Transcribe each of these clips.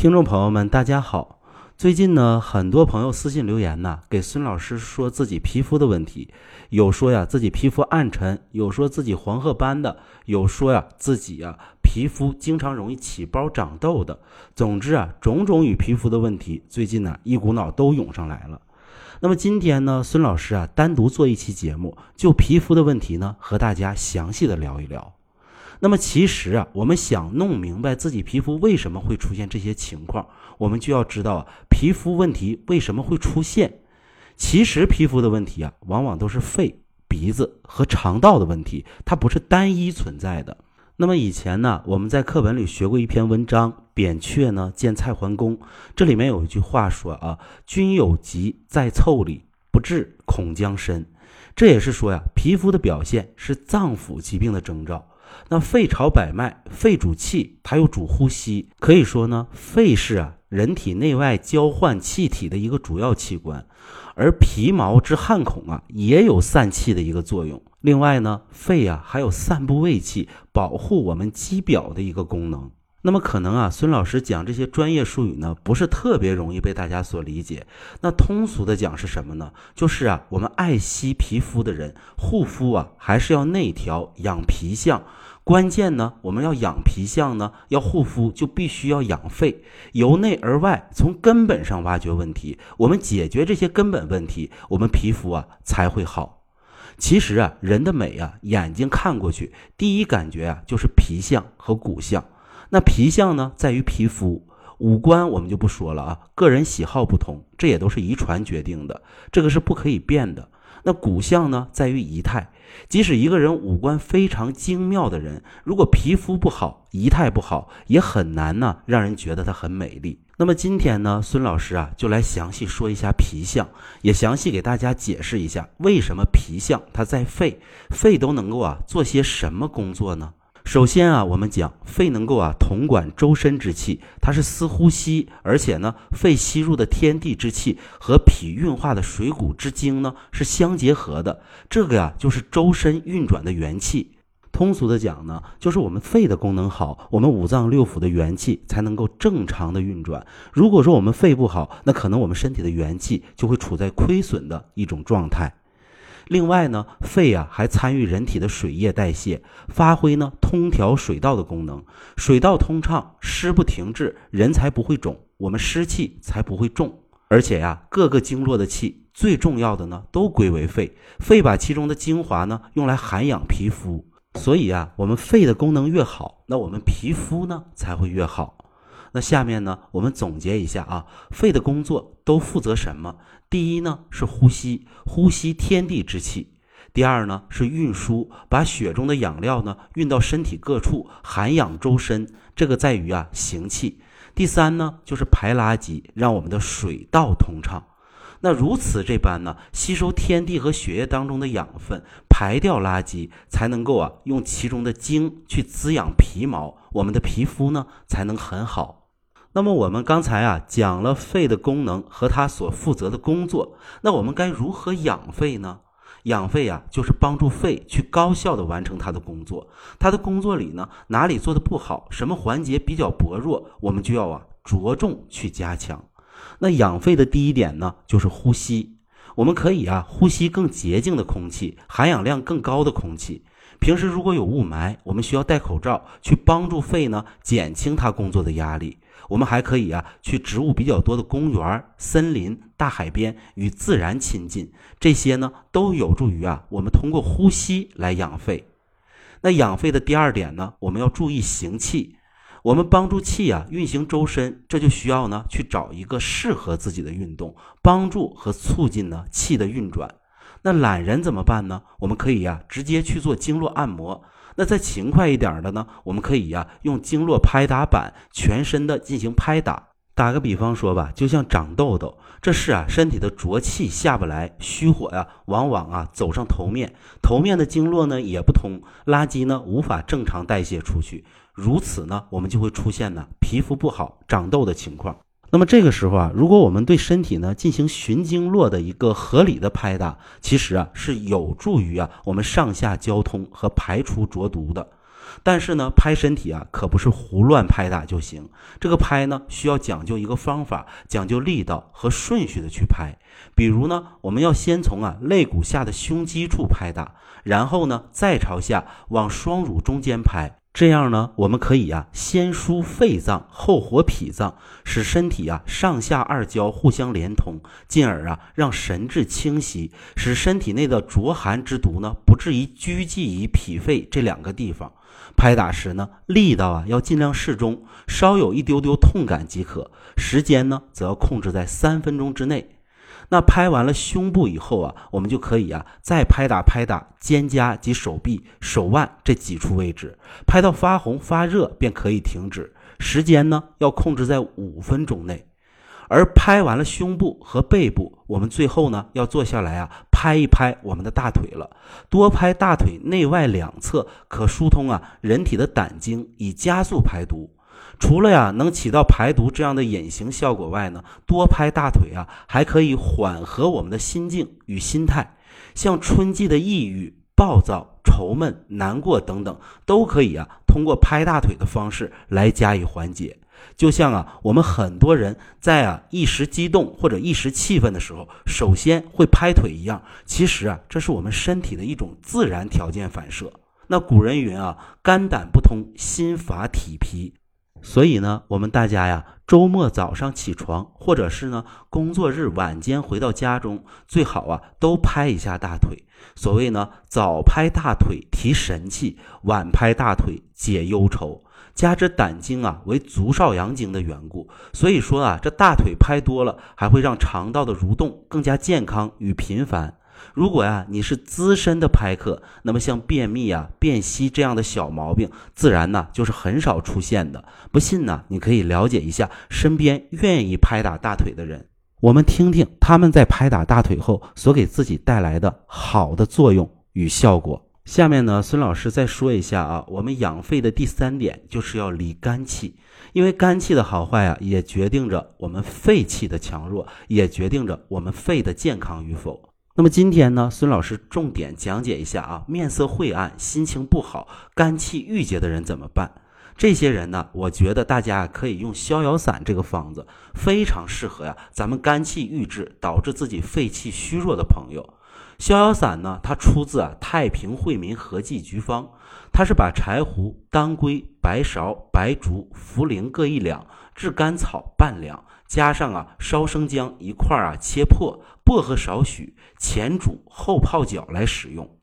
听众朋友们，大家好。最近呢，很多朋友私信留言呢，给孙老师说自己皮肤的问题，有说呀自己皮肤暗沉，有说自己黄褐斑的，有说呀自己呀皮肤经常容易起包长痘的。总之啊，种种与皮肤的问题，最近呢一股脑都涌上来了。那么今天呢，孙老师啊单独做一期节目，就皮肤的问题呢，和大家详细的聊一聊。那么其实啊，我们想弄明白自己皮肤为什么会出现这些情况，我们就要知道啊，皮肤问题为什么会出现。其实皮肤的问题啊，往往都是肺、鼻子和肠道的问题，它不是单一存在的。那么以前呢，我们在课本里学过一篇文章《扁鹊呢见蔡桓公》，这里面有一句话说啊：“君有疾在腠理，不治恐将身。”这也是说呀，皮肤的表现是脏腑疾病的征兆。那肺朝百脉，肺主气，它又主呼吸，可以说呢，肺是啊人体内外交换气体的一个主要器官，而皮毛之汗孔啊也有散气的一个作用。另外呢，肺啊还有散布胃气、保护我们肌表的一个功能。那么可能啊，孙老师讲这些专业术语呢，不是特别容易被大家所理解。那通俗的讲是什么呢？就是啊，我们爱惜皮肤的人，护肤啊，还是要内调养皮相。关键呢，我们要养皮相呢，要护肤就必须要养肺，由内而外，从根本上挖掘问题。我们解决这些根本问题，我们皮肤啊才会好。其实啊，人的美啊，眼睛看过去，第一感觉啊，就是皮相和骨相。那皮相呢，在于皮肤；五官我们就不说了啊，个人喜好不同，这也都是遗传决定的，这个是不可以变的。那骨相呢，在于仪态。即使一个人五官非常精妙的人，如果皮肤不好、仪态不好，也很难呢让人觉得他很美丽。那么今天呢，孙老师啊，就来详细说一下皮相，也详细给大家解释一下为什么皮相它在肺，肺都能够啊做些什么工作呢？首先啊，我们讲肺能够啊统管周身之气，它是司呼吸，而且呢，肺吸入的天地之气和脾运化的水谷之精呢是相结合的，这个呀就是周身运转的元气。通俗的讲呢，就是我们肺的功能好，我们五脏六腑的元气才能够正常的运转。如果说我们肺不好，那可能我们身体的元气就会处在亏损的一种状态。另外呢，肺啊还参与人体的水液代谢，发挥呢通调水道的功能。水道通畅，湿不停滞，人才不会肿，我们湿气才不会重。而且呀，各个经络的气最重要的呢，都归为肺。肺把其中的精华呢，用来涵养皮肤。所以啊，我们肺的功能越好，那我们皮肤呢才会越好。那下面呢，我们总结一下啊，肺的工作都负责什么？第一呢是呼吸，呼吸天地之气；第二呢是运输，把血中的养料呢运到身体各处，涵养周身。这个在于啊行气。第三呢就是排垃圾，让我们的水道通畅。那如此这般呢，吸收天地和血液当中的养分，排掉垃圾，才能够啊用其中的精去滋养皮毛，我们的皮肤呢才能很好。那么我们刚才啊讲了肺的功能和它所负责的工作，那我们该如何养肺呢？养肺啊，就是帮助肺去高效的完成它的工作。它的工作里呢，哪里做的不好，什么环节比较薄弱，我们就要啊着重去加强。那养肺的第一点呢，就是呼吸。我们可以啊呼吸更洁净的空气，含氧量更高的空气。平时如果有雾霾，我们需要戴口罩去帮助肺呢减轻它工作的压力。我们还可以啊去植物比较多的公园、森林、大海边与自然亲近，这些呢都有助于啊我们通过呼吸来养肺。那养肺的第二点呢，我们要注意行气。我们帮助气啊运行周身，这就需要呢去找一个适合自己的运动，帮助和促进呢气的运转。那懒人怎么办呢？我们可以呀，直接去做经络按摩。那再勤快一点的呢，我们可以呀，用经络拍打板全身的进行拍打。打个比方说吧，就像长痘痘，这是啊，身体的浊气下不来，虚火呀，往往啊走上头面，头面的经络呢也不通，垃圾呢无法正常代谢出去，如此呢，我们就会出现呢皮肤不好、长痘的情况。那么这个时候啊，如果我们对身体呢进行循经络的一个合理的拍打，其实啊是有助于啊我们上下交通和排除浊毒的。但是呢，拍身体啊，可不是胡乱拍打就行。这个拍呢，需要讲究一个方法，讲究力道和顺序的去拍。比如呢，我们要先从啊肋骨下的胸肌处拍打，然后呢，再朝下往双乳中间拍。这样呢，我们可以啊，先疏肺脏，后活脾脏，使身体啊上下二焦互相连通，进而啊让神志清晰，使身体内的浊寒之毒呢不至于拘积于脾肺这两个地方。拍打时呢，力道啊要尽量适中，稍有一丢丢痛感即可。时间呢，则要控制在三分钟之内。那拍完了胸部以后啊，我们就可以啊再拍打拍打肩胛及手臂、手腕这几处位置，拍到发红发热便可以停止。时间呢要控制在五分钟内。而拍完了胸部和背部，我们最后呢要坐下来啊拍一拍我们的大腿了，多拍大腿内外两侧，可疏通啊人体的胆经，以加速排毒。除了呀能起到排毒这样的隐形效果外呢，多拍大腿啊还可以缓和我们的心境与心态。像春季的抑郁、暴躁、愁闷、难过等等，都可以啊通过拍大腿的方式来加以缓解。就像啊我们很多人在啊一时激动或者一时气愤的时候，首先会拍腿一样，其实啊这是我们身体的一种自然条件反射。那古人云啊，肝胆不通，心乏体疲。所以呢，我们大家呀，周末早上起床，或者是呢工作日晚间回到家中，最好啊都拍一下大腿。所谓呢，早拍大腿提神气，晚拍大腿解忧愁。加之胆经啊为足少阳经的缘故，所以说啊，这大腿拍多了，还会让肠道的蠕动更加健康与频繁。如果呀，你是资深的拍客，那么像便秘啊、便稀这样的小毛病，自然呢就是很少出现的。不信呢，你可以了解一下身边愿意拍打大腿的人，我们听听他们在拍打大腿后所给自己带来的好的作用与效果。下面呢，孙老师再说一下啊，我们养肺的第三点就是要理肝气，因为肝气的好坏啊，也决定着我们肺气的强弱，也决定着我们肺的健康与否。那么今天呢，孙老师重点讲解一下啊，面色晦暗、心情不好、肝气郁结的人怎么办？这些人呢，我觉得大家可以用逍遥散这个方子，非常适合呀，咱们肝气郁滞导致自己肺气虚弱的朋友。逍遥散呢，它出自啊《太平惠民合剂局方》，它是把柴胡、当归、白芍、白术、茯苓各一两，炙甘草半两。加上啊，烧生姜一块啊，切破，薄荷少许，前煮后泡脚来使用。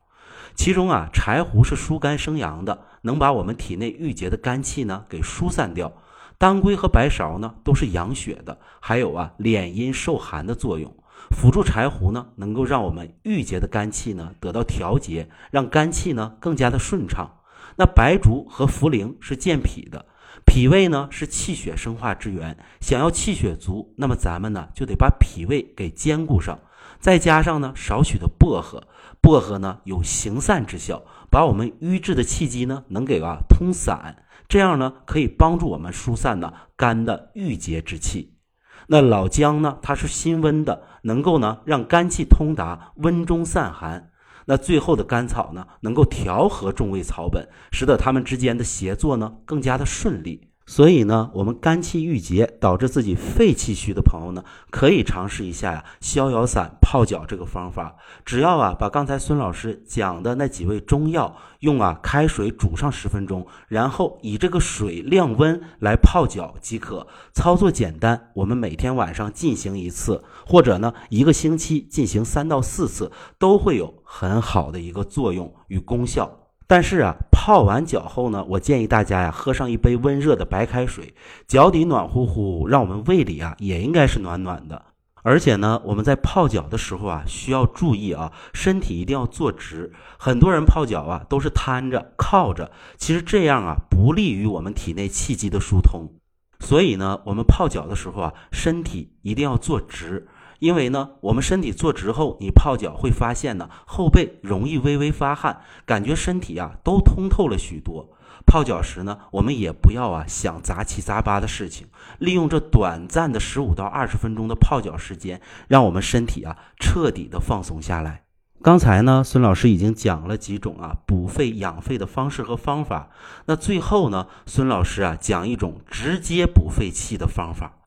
其中啊，柴胡是疏肝生阳的，能把我们体内郁结的肝气呢给疏散掉。当归和白芍呢都是养血的，还有啊敛阴受寒的作用。辅助柴胡呢，能够让我们郁结的肝气呢得到调节，让肝气呢更加的顺畅。那白术和茯苓是健脾的。脾胃呢是气血生化之源，想要气血足，那么咱们呢就得把脾胃给兼顾上，再加上呢少许的薄荷，薄荷呢有行散之效，把我们瘀滞的气机呢能给啊通散，这样呢可以帮助我们疏散呢肝的郁结之气。那老姜呢它是辛温的，能够呢让肝气通达，温中散寒。那最后的甘草呢，能够调和众味草本，使得它们之间的协作呢更加的顺利。所以呢，我们肝气郁结导致自己肺气虚的朋友呢，可以尝试一下呀逍遥散泡脚这个方法。只要啊把刚才孙老师讲的那几味中药用啊开水煮上十分钟，然后以这个水晾温来泡脚即可。操作简单，我们每天晚上进行一次，或者呢一个星期进行三到四次，都会有很好的一个作用与功效。但是啊，泡完脚后呢，我建议大家呀，喝上一杯温热的白开水，脚底暖乎乎，让我们胃里啊也应该是暖暖的。而且呢，我们在泡脚的时候啊，需要注意啊，身体一定要坐直。很多人泡脚啊都是瘫着、靠着，其实这样啊不利于我们体内气机的疏通。所以呢，我们泡脚的时候啊，身体一定要坐直。因为呢，我们身体坐直后，你泡脚会发现呢，后背容易微微发汗，感觉身体啊都通透了许多。泡脚时呢，我们也不要啊想杂七杂八的事情，利用这短暂的十五到二十分钟的泡脚时间，让我们身体啊彻底的放松下来。刚才呢，孙老师已经讲了几种啊补肺养肺的方式和方法。那最后呢，孙老师啊讲一种直接补肺气的方法。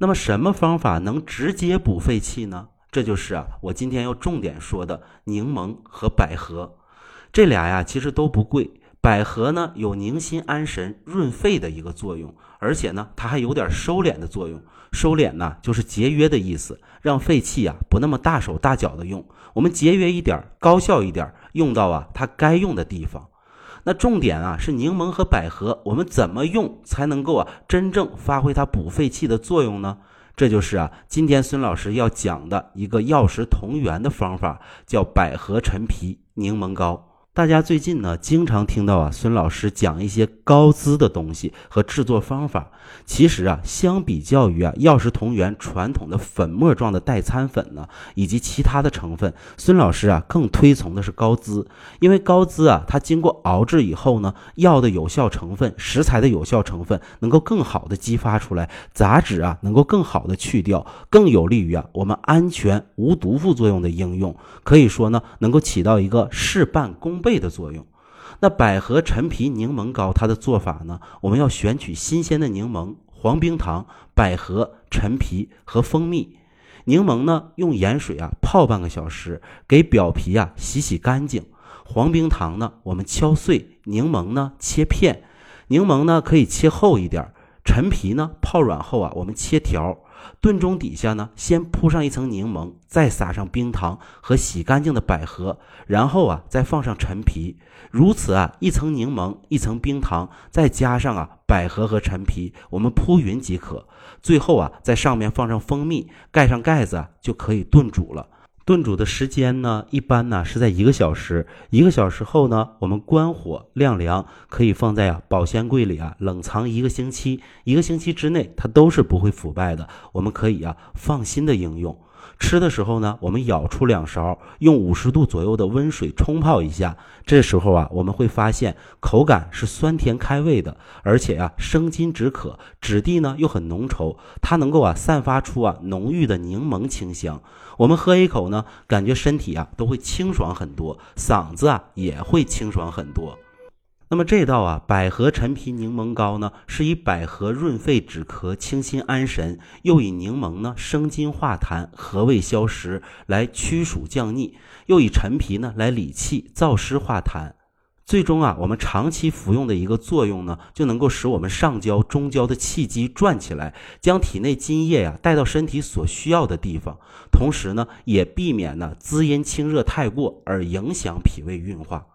那么什么方法能直接补肺气呢？这就是啊我今天要重点说的柠檬和百合。这俩呀其实都不贵。百合呢有宁心安神、润肺的一个作用，而且呢它还有点收敛的作用。收敛呢就是节约的意思，让肺气啊不那么大手大脚的用。我们节约一点，高效一点，用到啊它该用的地方。那重点啊是柠檬和百合，我们怎么用才能够啊真正发挥它补肺气的作用呢？这就是啊今天孙老师要讲的一个药食同源的方法，叫百合陈皮柠檬膏。大家最近呢，经常听到啊，孙老师讲一些高资的东西和制作方法。其实啊，相比较于啊药食同源传统的粉末状的代餐粉呢，以及其他的成分，孙老师啊更推崇的是高资。因为高资啊，它经过熬制以后呢，药的有效成分、食材的有效成分能够更好的激发出来，杂质啊能够更好的去掉，更有利于啊我们安全无毒副作用的应用。可以说呢，能够起到一个事半功倍。胃的作用，那百合陈皮柠檬膏它的做法呢？我们要选取新鲜的柠檬、黄冰糖、百合、陈皮和蜂蜜。柠檬呢，用盐水啊泡半个小时，给表皮啊洗洗干净。黄冰糖呢，我们敲碎，柠檬呢切片。柠檬呢可以切厚一点，陈皮呢泡软后啊，我们切条。炖盅底下呢，先铺上一层柠檬，再撒上冰糖和洗干净的百合，然后啊，再放上陈皮，如此啊，一层柠檬，一层冰糖，再加上啊百合和陈皮，我们铺匀即可。最后啊，在上面放上蜂蜜，盖上盖子就可以炖煮了。炖煮的时间呢，一般呢是在一个小时。一个小时后呢，我们关火晾凉，可以放在啊保鲜柜里啊冷藏一个星期。一个星期之内，它都是不会腐败的。我们可以啊放心的应用。吃的时候呢，我们舀出两勺，用五十度左右的温水冲泡一下。这时候啊，我们会发现口感是酸甜开胃的，而且呀生津止渴，质地呢又很浓稠，它能够啊散发出啊浓郁的柠檬清香。我们喝一口呢，感觉身体啊都会清爽很多，嗓子啊也会清爽很多。那么这道啊百合陈皮柠檬膏呢，是以百合润肺止咳、清心安神，又以柠檬呢生津化痰、和胃消食，来驱暑降逆；又以陈皮呢来理气、燥湿化痰。最终啊，我们长期服用的一个作用呢，就能够使我们上焦、中焦的气机转起来，将体内津液呀带到身体所需要的地方，同时呢，也避免呢滋阴清热太过而影响脾胃运化。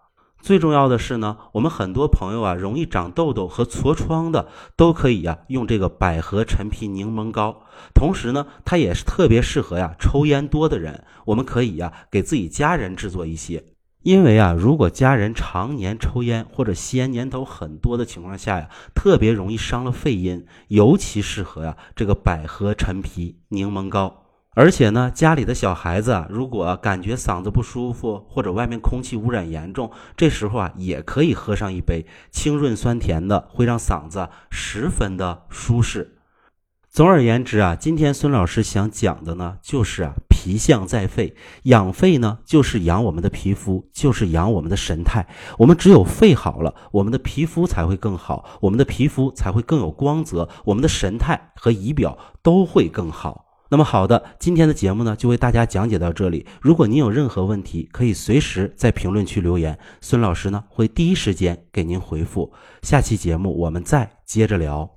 最重要的是呢，我们很多朋友啊，容易长痘痘和痤疮的，都可以呀用这个百合陈皮柠檬膏。同时呢，它也是特别适合呀抽烟多的人，我们可以呀给自己家人制作一些。因为啊，如果家人常年抽烟或者吸烟年头很多的情况下呀，特别容易伤了肺阴，尤其适合呀这个百合陈皮柠檬膏。而且呢，家里的小孩子啊，如果感觉嗓子不舒服，或者外面空气污染严重，这时候啊，也可以喝上一杯，清润酸甜的，会让嗓子十分的舒适。总而言之啊，今天孙老师想讲的呢，就是啊，脾象在肺，养肺呢，就是养我们的皮肤，就是养我们的神态。我们只有肺好了，我们的皮肤才会更好，我们的皮肤才会更有光泽，我们的神态和仪表都会更好。那么好的，今天的节目呢就为大家讲解到这里。如果您有任何问题，可以随时在评论区留言，孙老师呢会第一时间给您回复。下期节目我们再接着聊。